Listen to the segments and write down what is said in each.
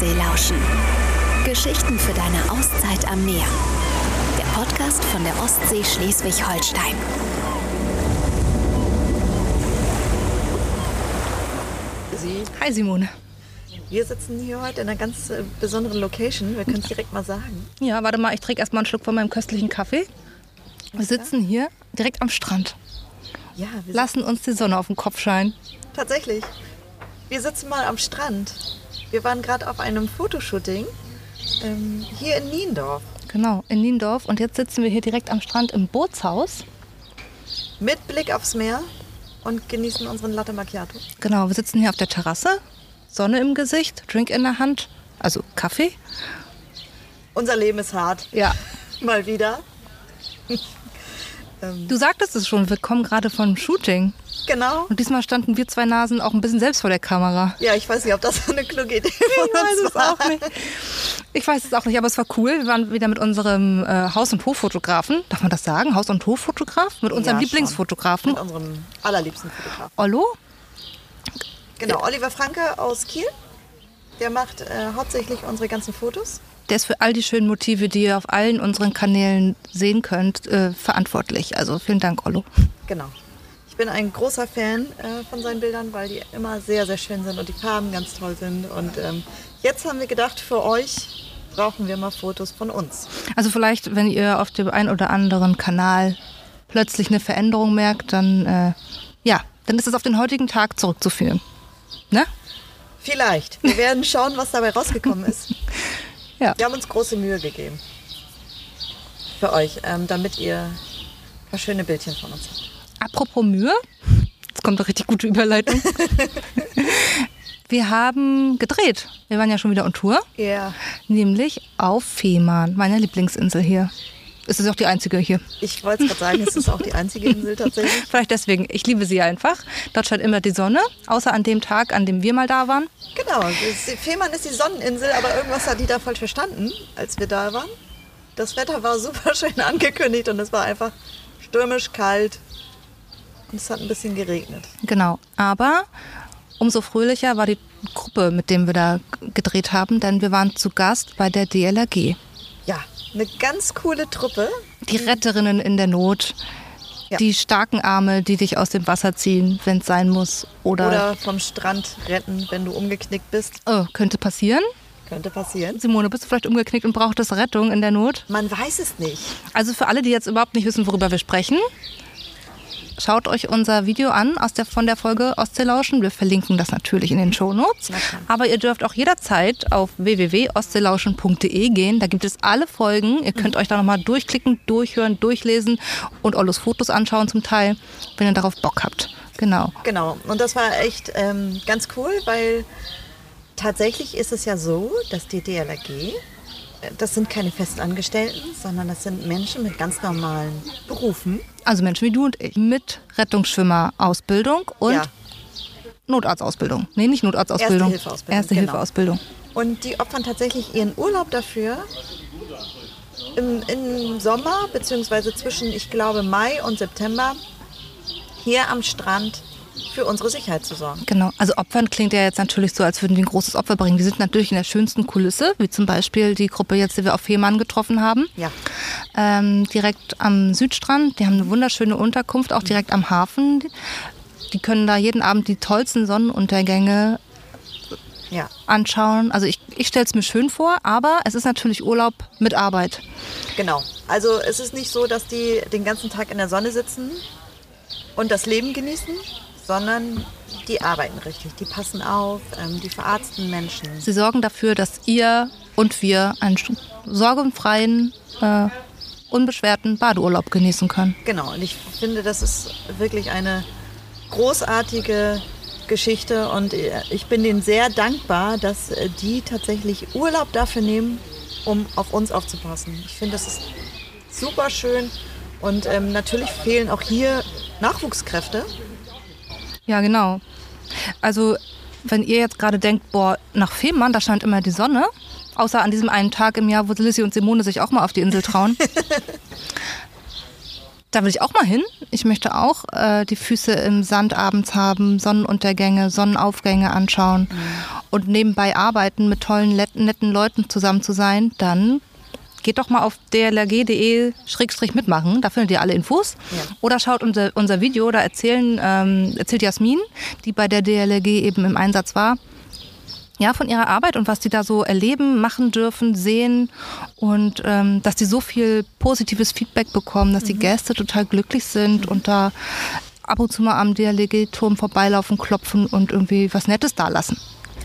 Ostsee lauschen. Geschichten für deine Auszeit am Meer. Der Podcast von der Ostsee Schleswig-Holstein. Hi Simone. Wir sitzen hier heute in einer ganz äh, besonderen Location. Wir können es direkt mal sagen. Ja, warte mal, ich trinke erstmal einen Schluck von meinem köstlichen Kaffee. Wir sitzen hier direkt am Strand. Ja, wir Lassen uns die Sonne auf den Kopf scheinen. tatsächlich. Wir sitzen mal am Strand. Wir waren gerade auf einem Fotoshooting ähm, hier in Niendorf. Genau, in Niendorf. Und jetzt sitzen wir hier direkt am Strand im Bootshaus. Mit Blick aufs Meer und genießen unseren Latte Macchiato. Genau, wir sitzen hier auf der Terrasse. Sonne im Gesicht, Drink in der Hand, also Kaffee. Unser Leben ist hart. Ja. Mal wieder. Du sagtest es schon, wir kommen gerade vom Shooting. Genau. Und diesmal standen wir zwei Nasen auch ein bisschen selbst vor der Kamera. Ja, ich weiß nicht, ob das so eine kluge Idee von Ich weiß es war. auch nicht. Ich weiß es auch nicht, aber es war cool. Wir waren wieder mit unserem äh, Haus- und Hoffotografen. Darf man das sagen? Haus- und Hoffotograf? Mit unserem Ja, schon. Lieblingsfotografen. Mit unserem allerliebsten Fotografen. Ollo. Genau, Oliver Franke aus Kiel. Der macht äh, hauptsächlich unsere ganzen Fotos. Der ist für all die schönen Motive, die ihr auf allen unseren Kanälen sehen könnt, äh, verantwortlich. Also vielen Dank, Ollo. Genau. Ich bin ein großer Fan äh, von seinen Bildern, weil die immer sehr, sehr schön sind und die Farben ganz toll sind. Und ähm, jetzt haben wir gedacht, für euch brauchen wir mal Fotos von uns. Also vielleicht, wenn ihr auf dem einen oder anderen Kanal plötzlich eine Veränderung merkt, dann äh, ja, dann ist es auf den heutigen Tag zurückzuführen. Ne? Vielleicht. Wir werden schauen, was dabei rausgekommen ist. Ja. Wir haben uns große Mühe gegeben. Für euch, ähm, damit ihr ein paar schöne Bildchen von uns habt. Apropos Mühe, jetzt kommt eine richtig gute Überleitung. Wir haben gedreht. Wir waren ja schon wieder on Tour, Ja. nämlich auf Fehmarn, meiner Lieblingsinsel hier. Es ist auch die einzige hier. Ich wollte es gerade sagen, es ist auch die einzige Insel tatsächlich. Vielleicht deswegen. Ich liebe sie einfach. Dort scheint immer die Sonne, außer an dem Tag, an dem wir mal da waren. Genau, Fehmarn ist die Sonneninsel, aber irgendwas hat die da falsch verstanden, als wir da waren. Das Wetter war super schön angekündigt und es war einfach stürmisch kalt und es hat ein bisschen geregnet. Genau. Aber umso fröhlicher war die Gruppe, mit dem wir da gedreht haben, denn wir waren zu Gast bei der DLRG. Ja, eine ganz coole Truppe. Die Retterinnen in der Not. Ja. Die starken Arme, die dich aus dem Wasser ziehen, wenn es sein muss. Oder, Oder vom Strand retten, wenn du umgeknickt bist. Oh, könnte passieren. Könnte passieren. Simone, bist du vielleicht umgeknickt und brauchtest Rettung in der Not? Man weiß es nicht. Also für alle, die jetzt überhaupt nicht wissen, worüber wir sprechen, schaut euch unser Video an aus der, von der Folge Ostseelauschen. Wir verlinken das natürlich in den Shownotes. Aber ihr dürft auch jederzeit auf www.ostseelauschen.de gehen. Da gibt es alle Folgen. Ihr könnt euch da nochmal durchklicken, durchhören, durchlesen und Ollos Fotos anschauen zum Teil, wenn ihr darauf Bock habt. Genau. Genau, und das war echt ähm, ganz cool, weil tatsächlich ist es ja so, dass die DLRG, das sind keine Festangestellten, sondern das sind Menschen mit ganz normalen Berufen. Also Menschen wie du und ich mit Rettungsschwimmer-Ausbildung und Ja. Notarztausbildung. Nee, nicht Notarztausbildung. Erste-Hilfe-Ausbildung, Erste genau. Hilfe-Ausbildung. Und die opfern tatsächlich ihren Urlaub dafür, im, im Sommer, beziehungsweise zwischen, ich glaube, Mai und September, hier am Strand für unsere Sicherheit zu sorgen. Genau, also Opfern klingt ja jetzt natürlich so, als würden die ein großes Opfer bringen. Die sind natürlich in der schönsten Kulisse, wie zum Beispiel die Gruppe jetzt, die wir auf Fehmarn getroffen haben. Ja. Ähm, direkt am Südstrand. Die haben eine wunderschöne Unterkunft, auch direkt am Hafen. Die können da jeden Abend die tollsten Sonnenuntergänge Ja. anschauen. Also ich, ich stelle es mir schön vor, aber es ist natürlich Urlaub mit Arbeit. Genau. Also es ist nicht so, dass die den ganzen Tag in der Sonne sitzen und das Leben genießen, sondern die arbeiten richtig. Die passen auf, ähm, die verarzten Menschen. Sie sorgen dafür, dass ihr und wir einen sorgenfreien, äh, unbeschwerten Badeurlaub genießen können. Genau. Und ich finde, das ist wirklich eine großartige Geschichte und äh, ich bin denen sehr dankbar, dass äh, die tatsächlich Urlaub dafür nehmen, um auf uns aufzupassen. Ich finde, das ist super schön und ähm, natürlich fehlen auch hier Nachwuchskräfte. Ja, genau. Also, wenn ihr jetzt gerade denkt, boah, nach Fehmarn, da scheint immer die Sonne, außer an diesem einen Tag im Jahr, wo Lissy und Simone sich auch mal auf die Insel trauen. da will ich auch mal hin. Ich möchte auch äh, die Füße im Sand abends haben, Sonnenuntergänge, Sonnenaufgänge anschauen. und nebenbei arbeiten, mit tollen, netten Leuten zusammen zu sein, dann geht doch mal auf dlrg.de-mitmachen, da findet ihr alle Infos. Ja. Oder schaut unser, unser Video, da erzählen, ähm, erzählt Jasmin, die bei der DLRG eben im Einsatz war, ja, von ihrer Arbeit und was sie da so erleben, machen dürfen, sehen und ähm, dass sie so viel positives Feedback bekommen, dass mhm. die Gäste total glücklich sind mhm. und da ab und zu mal am DLRG-Turm vorbeilaufen, klopfen und irgendwie was Nettes da lassen.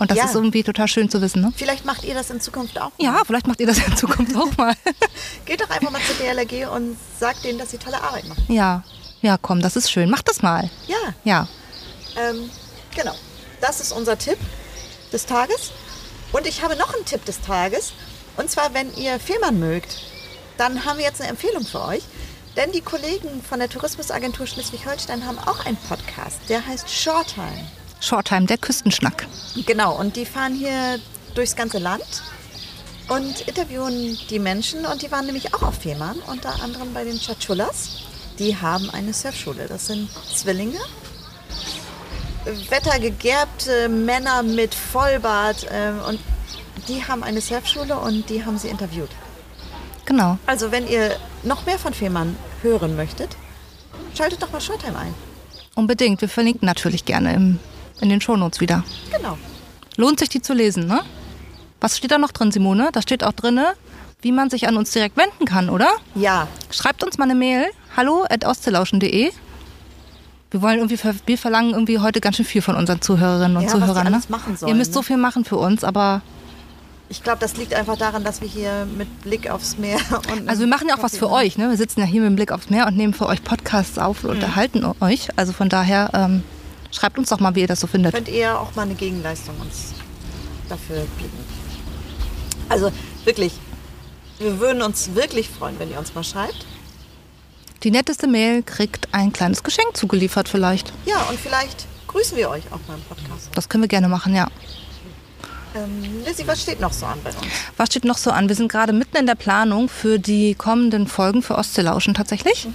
Und das ja. ist irgendwie total schön zu wissen. Ne? Vielleicht macht ihr das in Zukunft auch mal. Ja, vielleicht macht ihr das in Zukunft auch mal. Geht doch einfach mal zur DLRG und sagt denen, dass sie tolle Arbeit machen. Ja, ja, komm, das ist schön. Mach das mal. Ja. Ja. Ähm, genau. Das ist unser Tipp des Tages. Und ich habe noch einen Tipp des Tages. Und zwar, wenn ihr Fehmarn mögt, dann haben wir jetzt eine Empfehlung für euch. Denn die Kollegen von der Tourismusagentur Schleswig-Holstein haben auch einen Podcast, der heißt Shorttime. Shorttime, der Küstenschnack. Genau, und die fahren hier durchs ganze Land und interviewen die Menschen. Und die waren nämlich auch auf Fehmarn, unter anderem bei den Chachulas. Die haben eine Surfschule. Das sind Zwillinge, wettergegerbte Männer mit Vollbart. Äh, und die haben eine Surfschule und die haben sie interviewt. Genau. Also wenn ihr noch mehr von Fehmarn hören möchtet, schaltet doch mal Shorttime ein. Unbedingt. Wir verlinken natürlich gerne im in den Shownotes wieder. Genau. Lohnt sich die zu lesen, ne? Was steht da noch drin, Simone? Da steht auch drin, wie man sich an uns direkt wenden kann, oder? Ja. Schreibt uns mal eine Mail. Hallo at ostelauschen.de. Wir wollen irgendwie, wir verlangen irgendwie heute ganz schön viel von unseren Zuhörerinnen und ja, Zuhörern. Was ne? machen sollen, Ihr müsst so viel machen für uns, aber ich glaube, das liegt einfach daran, dass wir hier mit Blick aufs Meer und. Also wir machen ja auch was für euch, ne? Wir sitzen ja hier mit Blick aufs Meer und nehmen für euch Podcasts auf und mhm. unterhalten euch. Also von daher ähm, Schreibt uns doch mal, wie ihr das so findet. Könnt ihr auch mal eine Gegenleistung uns dafür geben. Also wirklich, wir würden uns wirklich freuen, wenn ihr uns mal schreibt. Die netteste Mail kriegt ein kleines Geschenk zugeliefert vielleicht. Ja, und vielleicht grüßen wir euch auch mal im Podcast. Das können wir gerne machen, ja. Ähm, Lizzie, was steht noch so an bei uns? Was steht noch so an? Wir sind gerade mitten in der Planung für die kommenden Folgen für Ostseelauschen tatsächlich. Mhm.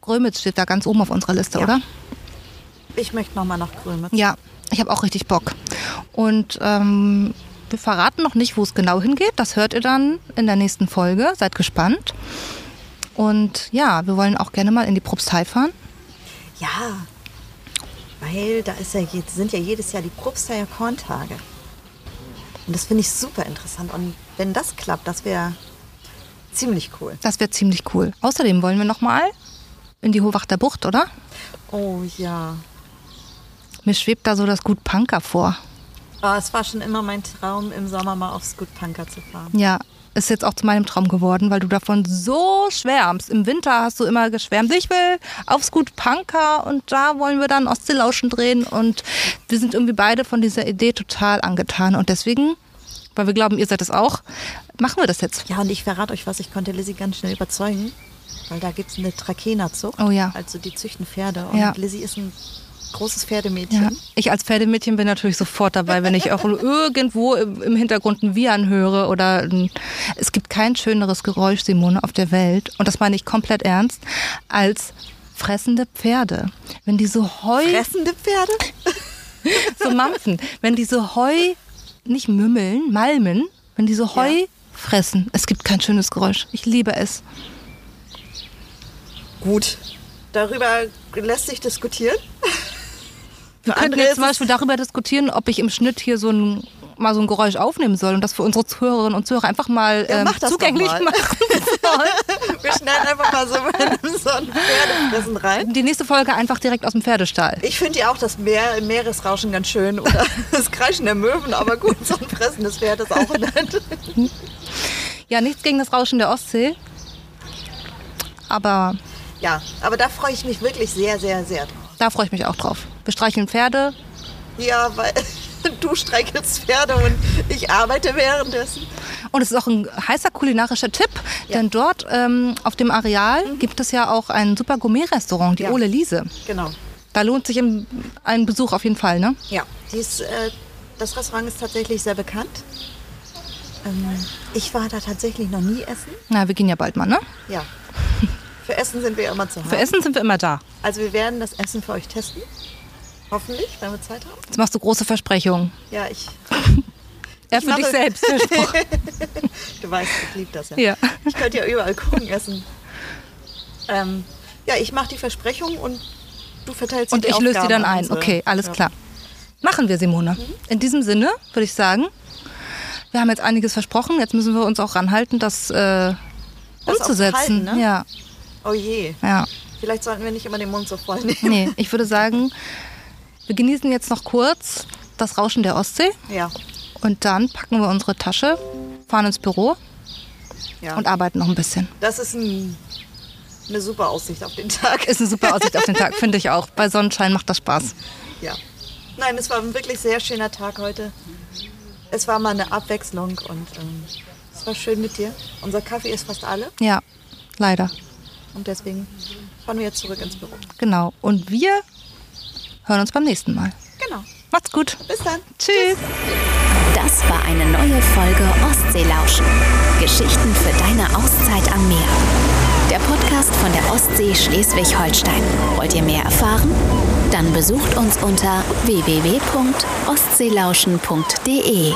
Grömitz steht da ganz oben auf unserer Liste, ja. oder? Ich möchte nochmal nach Grömitz. Ja, ich habe auch richtig Bock. Und ähm, wir verraten noch nicht, wo es genau hingeht. Das hört ihr dann in der nächsten Folge. Seid gespannt. Und ja, wir wollen auch gerne mal in die Propstei fahren. Ja, weil da ist ja, sind ja jedes Jahr die Propsteier Korntage. Und das finde ich super interessant. Und wenn das klappt, das wäre ziemlich cool. Das wäre ziemlich cool. Außerdem wollen wir noch mal in die Hohwachter Bucht, oder? Oh ja. Mir schwebt da so das Gut Punker vor. Oh, es war schon immer mein Traum, im Sommer mal aufs Gut Punker zu fahren. Ja, ist jetzt auch zu meinem Traum geworden, weil du davon so schwärmst. Im Winter hast du immer geschwärmt, ich will aufs Gut Punker und da wollen wir dann Ostseelauschen drehen und wir sind irgendwie beide von dieser Idee total angetan und deswegen, weil wir glauben, ihr seid es auch, machen wir das jetzt. Ja, und ich verrate euch was, ich konnte Lizzie ganz schnell überzeugen, weil da gibt es eine Trakehnerzucht. Oh ja. Also die züchten Pferde und ja. Lizzie ist ein großes Pferdemädchen. Ja. Ich als Pferdemädchen bin natürlich sofort dabei, wenn ich auch irgendwo im Hintergrund ein Wiehern höre oder ein, es gibt kein schöneres Geräusch, Simone, auf der Welt und das meine ich komplett ernst, als fressende Pferde. Wenn die so Heu... Fressende Pferde? so mampfen. Wenn die so Heu nicht mümmeln, malmen, wenn die so Heu ja. fressen. Es gibt kein schönes Geräusch. Ich liebe es. Gut. Darüber lässt sich diskutieren. Wir könnten jetzt zum Beispiel darüber diskutieren, ob ich im Schnitt hier so ein mal so ein Geräusch aufnehmen soll und das für unsere Zuhörerinnen und Zuhörer einfach mal ja, ähm, zugänglich mal. machen soll. Wir schneiden einfach mal so, so ein Pferdefressen rein. Die nächste Folge einfach direkt aus dem Pferdestall. Ich finde ja auch das Meer, Meeresrauschen ganz schön oder das Kreischen der Möwen, aber gut, so ein fressendes Pferd ist auch nett. Ja, nichts gegen das Rauschen der Ostsee. Aber. Ja, aber da freue ich mich wirklich sehr, sehr, sehr drauf. Da freue ich mich auch drauf. Wir streicheln Pferde. Ja, weil du streichelst Pferde und ich arbeite währenddessen. Und es ist auch ein heißer kulinarischer Tipp, ja. denn dort ähm, auf dem Areal mhm. gibt es ja auch ein super Gourmet-Restaurant, die ja. Ole Liese. Genau. Da lohnt sich ein Besuch auf jeden Fall, ne? Ja, dies, äh, das Restaurant ist tatsächlich sehr bekannt. Ähm, ich war da tatsächlich noch nie essen. Na, wir gehen ja bald mal, ne? Ja. Für Essen sind wir immer zu haben. Für Essen sind wir immer da. Also wir werden das Essen für euch testen. Hoffentlich, wenn wir Zeit haben. Jetzt machst du große Versprechungen. Ja, ich. Ja, Ich für dich selbst versprochen. Du weißt, ich liebe das ja. Ja. Ich könnte ja überall Kuchen essen. Ähm, ja, ich mache die Versprechung und du verteilst Und die ich löse die dann an ein. unsere- Okay, alles Ja. klar. Machen wir, Simone. In diesem Sinne würde ich sagen, wir haben jetzt einiges versprochen. Jetzt müssen wir uns auch ranhalten, das, äh, Das umzusetzen. halten, ne? Ja, Oh je. ja. Vielleicht sollten wir nicht immer den Mund so voll nehmen. Nee, ich würde sagen, wir genießen jetzt noch kurz das Rauschen der Ostsee Ja. und dann packen wir unsere Tasche, fahren ins Büro ja. und arbeiten noch ein bisschen. das ist ein, eine super Aussicht auf den Tag. Ist eine super Aussicht auf den Tag, finde ich auch. Bei Sonnenschein macht das Spaß. Ja. Nein, es war ein wirklich sehr schöner Tag heute. Es war mal eine Abwechslung und ähm, es war schön mit dir. Unser Kaffee ist fast alle Ja, leider. und deswegen fahren wir jetzt zurück ins Büro. Genau. Und wir hören uns beim nächsten Mal. Genau. Macht's gut. Bis dann. Tschüss. Das war eine neue Folge Ostseelauschen. Geschichten für deine Auszeit am Meer. Der Podcast von der Ostsee Schleswig-Holstein. Wollt ihr mehr erfahren? Dann besucht uns unter www.ostseelauschen.de.